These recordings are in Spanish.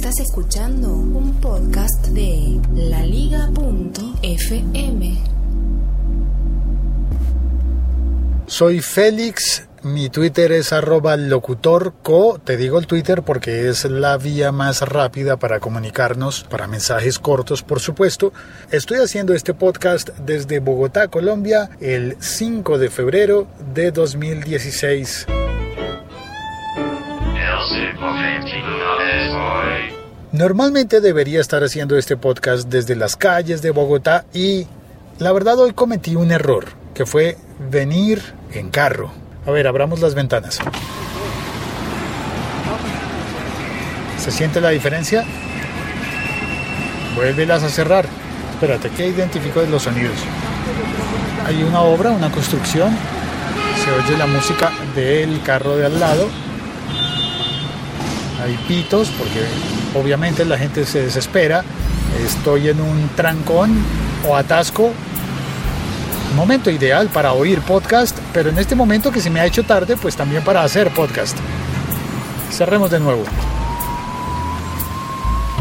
Estás escuchando un podcast de laliga.fm. Soy Félix, mi Twitter es arroba locutorco, te digo el Twitter porque es la vía más rápida para comunicarnos, para mensajes cortos por supuesto. Estoy haciendo este podcast desde Bogotá, Colombia, el 5 de febrero de 2016. Normalmente debería estar haciendo este podcast desde las calles de Bogotá y la verdad hoy cometí un error, que fue venir en carro. A ver, abramos las ventanas. ¿Se siente la diferencia? Vuélvelas a cerrar. Espérate, que identifico de los sonidos. Hay una obra, una construcción. Se oye la música del carro de al lado. Hay pitos porque obviamente la gente se desespera. Estoy en un trancón o atasco momento ideal para oír podcast, pero en este momento que se me ha hecho tarde, pues también para hacer podcast. Cerremos de nuevo.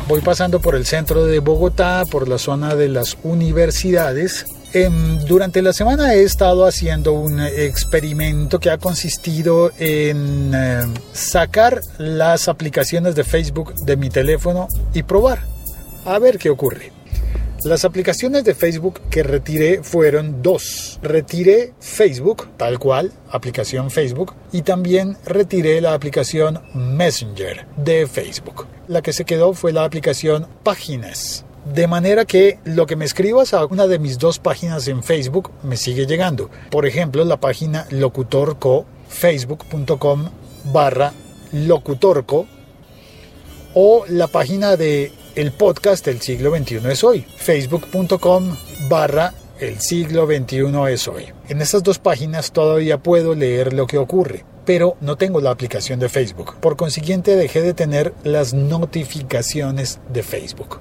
Voy pasando por el centro de Bogotá, por la zona de las universidades. Em, durante la semana he estado haciendo un experimento que ha consistido en em, sacar las aplicaciones de Facebook de mi teléfono y probar a ver qué ocurre. Las aplicaciones de Facebook que retiré fueron dos. Retiré Facebook, tal cual, aplicación Facebook, y también retiré la aplicación Messenger de Facebook. La que se quedó fue la aplicación Páginas. De manera que lo que me escribas a una de mis dos páginas en Facebook me sigue llegando. Por ejemplo, la página locutorco, facebook.com barra locutorco, o la página de el podcast El siglo XXI es hoy, facebook.com barra El siglo XXI es hoy. En estas dos páginas todavía puedo leer lo que ocurre, pero no tengo la aplicación de Facebook. Por consiguiente dejé de tener las notificaciones de Facebook.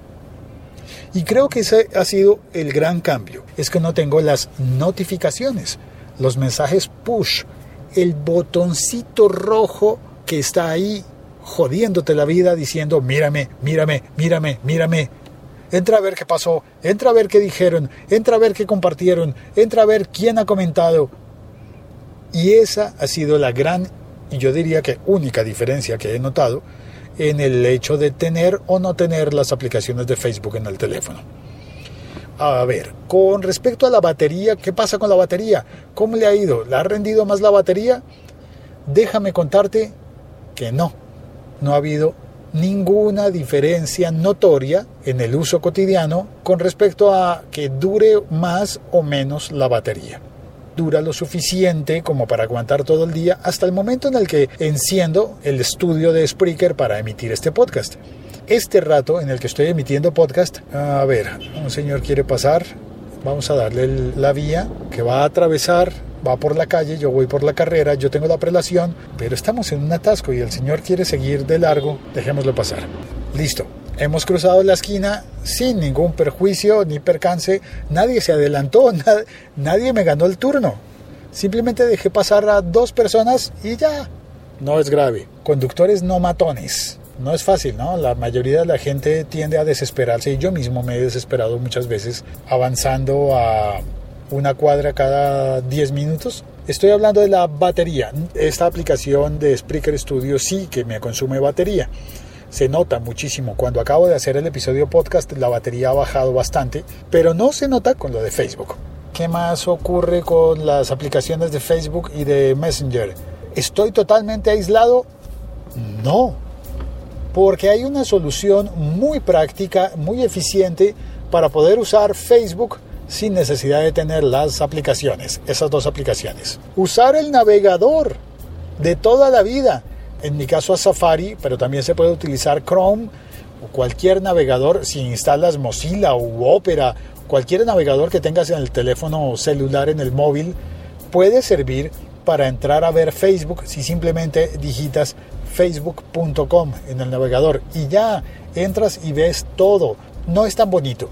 Y creo que ese ha sido el gran cambio, es que no tengo las notificaciones, los mensajes push, el botoncito rojo que está ahí jodiéndote la vida diciendo, mírame, mírame, mírame, mírame. Entra a ver qué pasó, entra a ver qué dijeron, entra a ver qué compartieron, entra a ver quién ha comentado. Y esa ha sido la gran, y yo diría que única diferencia que he notado en el hecho de tener o no tener las aplicaciones de Facebook en el teléfono. A ver, con respecto a la batería, ¿qué pasa con la batería? ¿Cómo le ha ido? ¿Le ha rendido más la batería? Déjame contarte que no no ha habido ninguna diferencia notoria en el uso cotidiano con respecto a que dure más o menos la batería. Dura lo suficiente como para aguantar todo el día hasta el momento en el que enciendo el estudio de Spreaker para emitir este podcast. Este rato en el que estoy emitiendo podcast, a ver, un señor quiere pasar, vamos a darle la vía que va a atravesar va por la calle, yo voy por la carrera, yo tengo la prelación, pero estamos en un atasco y el señor quiere seguir de largo, dejémoslo pasar. Listo, hemos cruzado la esquina sin ningún perjuicio ni percance, nadie se adelantó, nadie me ganó el turno. Simplemente dejé pasar a dos personas y ya. No es grave. Conductores no matones. No es fácil, ¿no? La mayoría de la gente tiende a desesperarse y yo mismo me he desesperado muchas veces avanzando a una cuadra cada 10 minutos. Estoy hablando de la batería. Esta aplicación de Spreaker Studio sí que me consume batería. Se nota muchísimo. Cuando acabo de hacer el episodio podcast, la batería ha bajado bastante, pero no se nota con lo de Facebook. ¿Qué más ocurre con las aplicaciones de Facebook y de Messenger? ¿Estoy totalmente aislado? No, porque hay una solución muy práctica, muy eficiente para poder usar Facebook sin necesidad de tener las aplicaciones, esas dos aplicaciones. Usar el navegador de toda la vida. En mi caso a Safari, pero también se puede utilizar Chrome o cualquier navegador si instalas Mozilla o Opera, cualquier navegador que tengas en el teléfono celular, en el móvil, puede servir para entrar a ver Facebook si simplemente digitas facebook.com en el navegador y ya entras y ves todo. No es tan bonito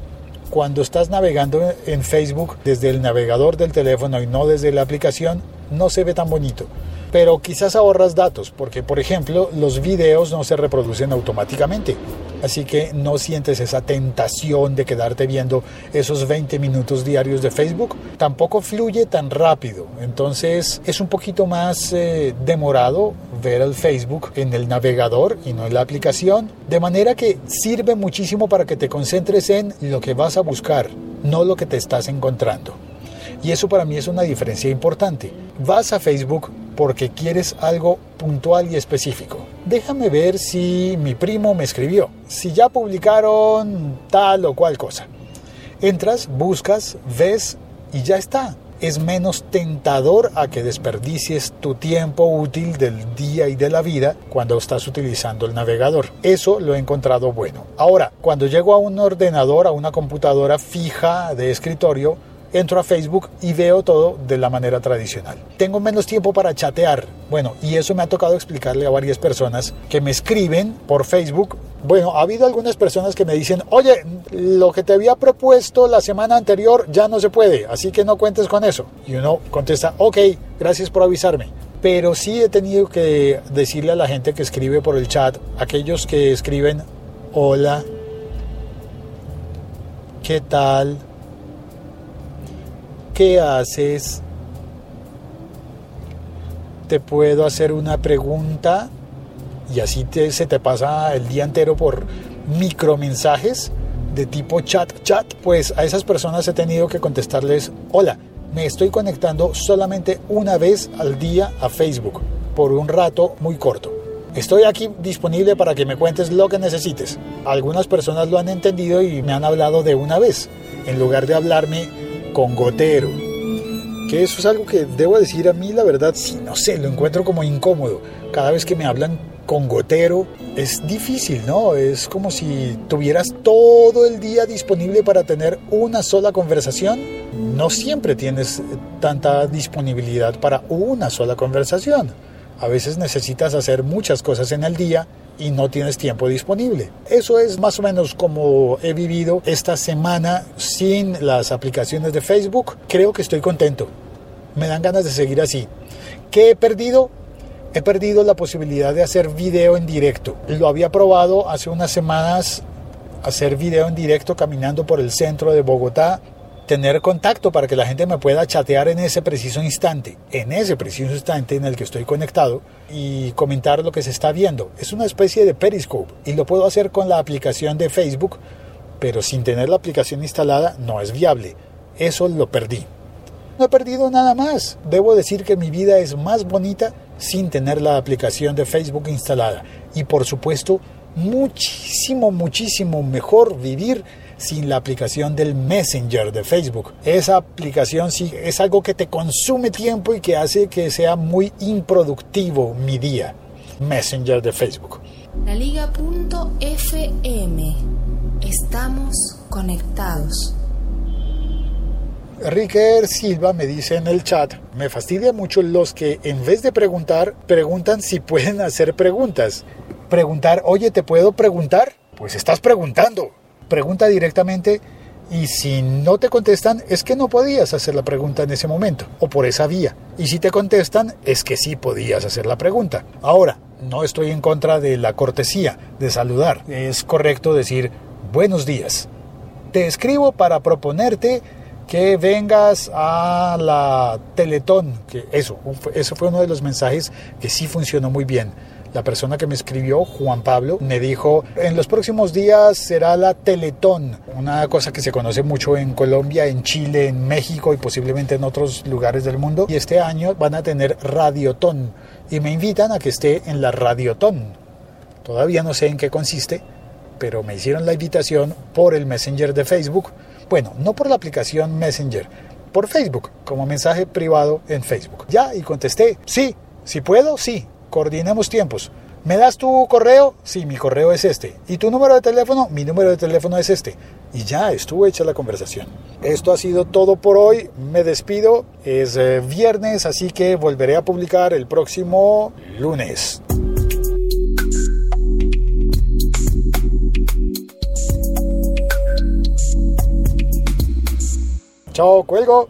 cuando estás navegando en Facebook desde el navegador del teléfono y no desde la aplicación, no se ve tan bonito. Pero quizás ahorras datos, porque por ejemplo los videos no se reproducen automáticamente. así que no sientes esa tentación de quedarte viendo esos 20 minutos diarios de Facebook. Tampoco fluye tan rápido, entonces es un poquito más eh, demorado ver el Facebook en el navegador y no en la aplicación, de manera que sirve muchísimo para que te concentres en lo que vas a buscar, no lo que te estás encontrando. Y eso para mí es una diferencia importante. Vas a Facebook porque quieres algo puntual y específico. Déjame ver si mi primo me escribió, si ya publicaron tal o cual cosa. Entras, buscas, ves y ya está. Es menos tentador a que desperdicies tu tiempo útil del día y de la vida cuando estás utilizando el navegador. Eso lo he encontrado bueno. Ahora, cuando llego a un ordenador, a una computadora fija de escritorio, entro a Facebook y veo todo de la manera tradicional. Tengo menos tiempo para chatear. Bueno, y eso me ha tocado explicarle a varias personas que me escriben por Facebook. Bueno, ha habido algunas personas que me dicen, oye, lo que te había propuesto la semana anterior ya no se puede, así que no cuentes con eso. Y uno contesta, ok, gracias por avisarme pero sí he tenido que decirle a la gente que escribe por el chat, aquellos que escriben hola, ¿qué tal? ¿Qué haces? Te puedo hacer una pregunta y así se te pasa el día entero por micromensajes de tipo chat chat, pues a esas personas he tenido que contestarles, hola, me estoy conectando solamente una vez al día a Facebook, por un rato muy corto. Estoy aquí disponible para que me cuentes lo que necesites. Algunas personas lo han entendido y me han hablado de una vez, en lugar de hablarme con gotero. Que eso es algo que debo decir a mí, la verdad, sí, no sé, lo encuentro como incómodo. Cada vez que me hablan con gotero es difícil, ¿no? Es como si tuvieras todo el día disponible para tener una sola conversación. No siempre tienes tanta disponibilidad para una sola conversación. A veces necesitas hacer muchas cosas en el día y no tienes tiempo disponible. Eso es más o menos como he vivido esta semana sin las aplicaciones de Facebook. Creo que estoy contento. Me dan ganas de seguir así. ¿Qué he perdido? He perdido la posibilidad de hacer video en directo. Lo había probado hace unas semanas hacer video en directo caminando por el centro de Bogotá tener contacto para que la gente me pueda chatear en ese preciso instante, en ese preciso instante en el que estoy conectado y comentar lo que se está viendo. Es una especie de Periscope y lo puedo hacer con la aplicación de Facebook, pero sin tener la aplicación instalada no es viable. Eso lo perdí. No he perdido nada más. Debo decir que mi vida es más bonita sin tener la aplicación de Facebook instalada. Y por supuesto, muchísimo, muchísimo mejor vivir sin la aplicación del Messenger de Facebook. Esa aplicación sí es algo que te consume tiempo y que hace que sea muy improductivo mi día. Messenger de Facebook. La Liga.fm. Estamos conectados. Ricker Silva me dice en el chat, me fastidia mucho los que en vez de preguntar, preguntan si pueden hacer preguntas. Preguntar, oye, ¿te puedo preguntar? Pues estás preguntando pregunta directamente y si no te contestan es que no podías hacer la pregunta en ese momento o por esa vía. Y si te contestan es que sí podías hacer la pregunta. Ahora, no estoy en contra de la cortesía, de saludar. Es correcto decir buenos días. Te escribo para proponerte que vengas a la Teletón, que eso, eso fue uno de los mensajes que sí funcionó muy bien la persona que me escribió, Juan Pablo, me dijo, en los próximos días será la Teletón, una cosa que se conoce mucho en Colombia, en Chile, en México y posiblemente en otros lugares del mundo. Y este año van a tener Radiotón y me invitan a que esté en la Radiotón. Todavía no sé en qué consiste, pero me hicieron la invitación por el Messenger de Facebook. Bueno, no por la aplicación Messenger, por Facebook, como mensaje privado en Facebook. Ya, y contesté, sí, si puedo, sí, coordinemos tiempos. ¿Me das tu correo? Sí, mi correo es este. ¿Y tu número de teléfono? Mi número de teléfono es este. Y ya estuvo hecha la conversación. Esto ha sido todo por hoy. Me despido. Es eh, viernes, así que volveré a publicar el próximo lunes. Chao, cuelgo.